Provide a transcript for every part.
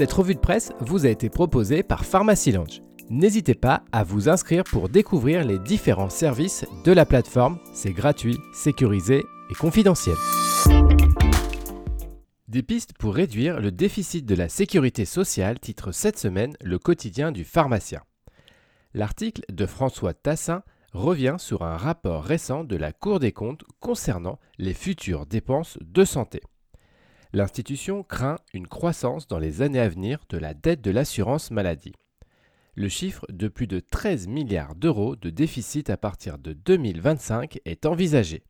Cette revue de presse vous a été proposée par Pharmacy Lounge. N'hésitez pas à vous inscrire pour découvrir les différents services de la plateforme. C'est gratuit, sécurisé et confidentiel. Des pistes pour réduire le déficit de la sécurité sociale titre cette semaine le quotidien du pharmacien. L'article de François Tassin revient sur un rapport récent de la Cour des comptes concernant les futures dépenses de santé. L'institution craint une croissance dans les années à venir de la dette de l'assurance maladie. Le chiffre de plus de 13 milliards d'euros de déficit à partir de 2025 est envisagé.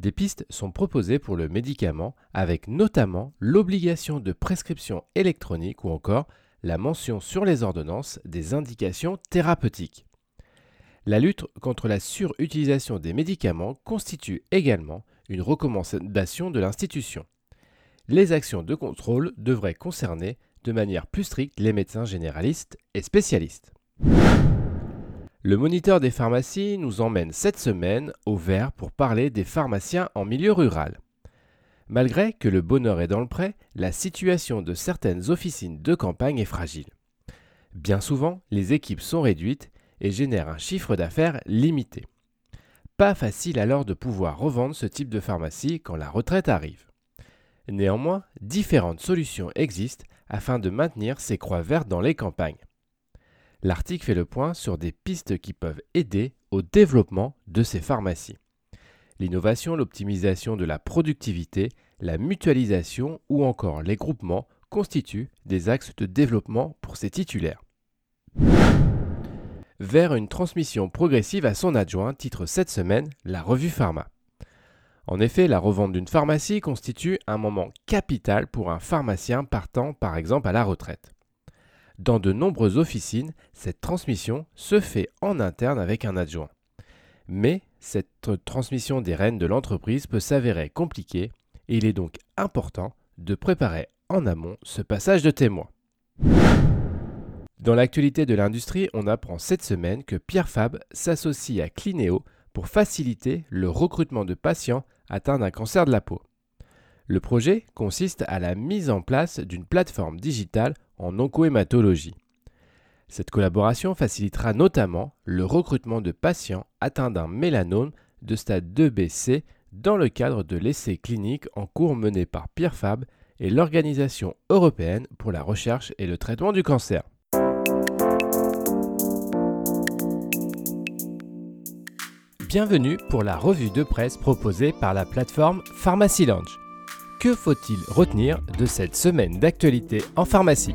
Des pistes sont proposées pour le médicament avec notamment l'obligation de prescription électronique ou encore la mention sur les ordonnances des indications thérapeutiques. La lutte contre la surutilisation des médicaments constitue également une recommandation de l'institution. Les actions de contrôle devraient concerner de manière plus stricte les médecins généralistes et spécialistes. Le moniteur des pharmacies nous emmène cette semaine au vert pour parler des pharmaciens en milieu rural. Malgré que le bonheur est dans le prêt, la situation de certaines officines de campagne est fragile. Bien souvent, les équipes sont réduites et génèrent un chiffre d'affaires limité. Pas facile alors de pouvoir revendre ce type de pharmacie quand la retraite arrive. Néanmoins, différentes solutions existent afin de maintenir ces croix vertes dans les campagnes. L'article fait le point sur des pistes qui peuvent aider au développement de ces pharmacies. L'innovation, l'optimisation de la productivité, la mutualisation ou encore les groupements constituent des axes de développement pour ces titulaires. Vers une transmission progressive à son adjoint, titre cette semaine la revue Pharma. En effet, la revente d'une pharmacie constitue un moment capital pour un pharmacien partant par exemple à la retraite. Dans de nombreuses officines, cette transmission se fait en interne avec un adjoint. Mais cette transmission des rênes de l'entreprise peut s'avérer compliquée et il est donc important de préparer en amont ce passage de témoin. Dans l'actualité de l'industrie, on apprend cette semaine que Pierre Fab s'associe à Clinéo pour faciliter le recrutement de patients atteints d'un cancer de la peau. Le projet consiste à la mise en place d'une plateforme digitale en oncohématologie. Cette collaboration facilitera notamment le recrutement de patients atteints d'un mélanome de stade 2BC dans le cadre de l'essai clinique en cours mené par Pierre et l'Organisation européenne pour la recherche et le traitement du cancer. Bienvenue pour la revue de presse proposée par la plateforme Pharmacy Lounge. Que faut-il retenir de cette semaine d'actualité en pharmacie?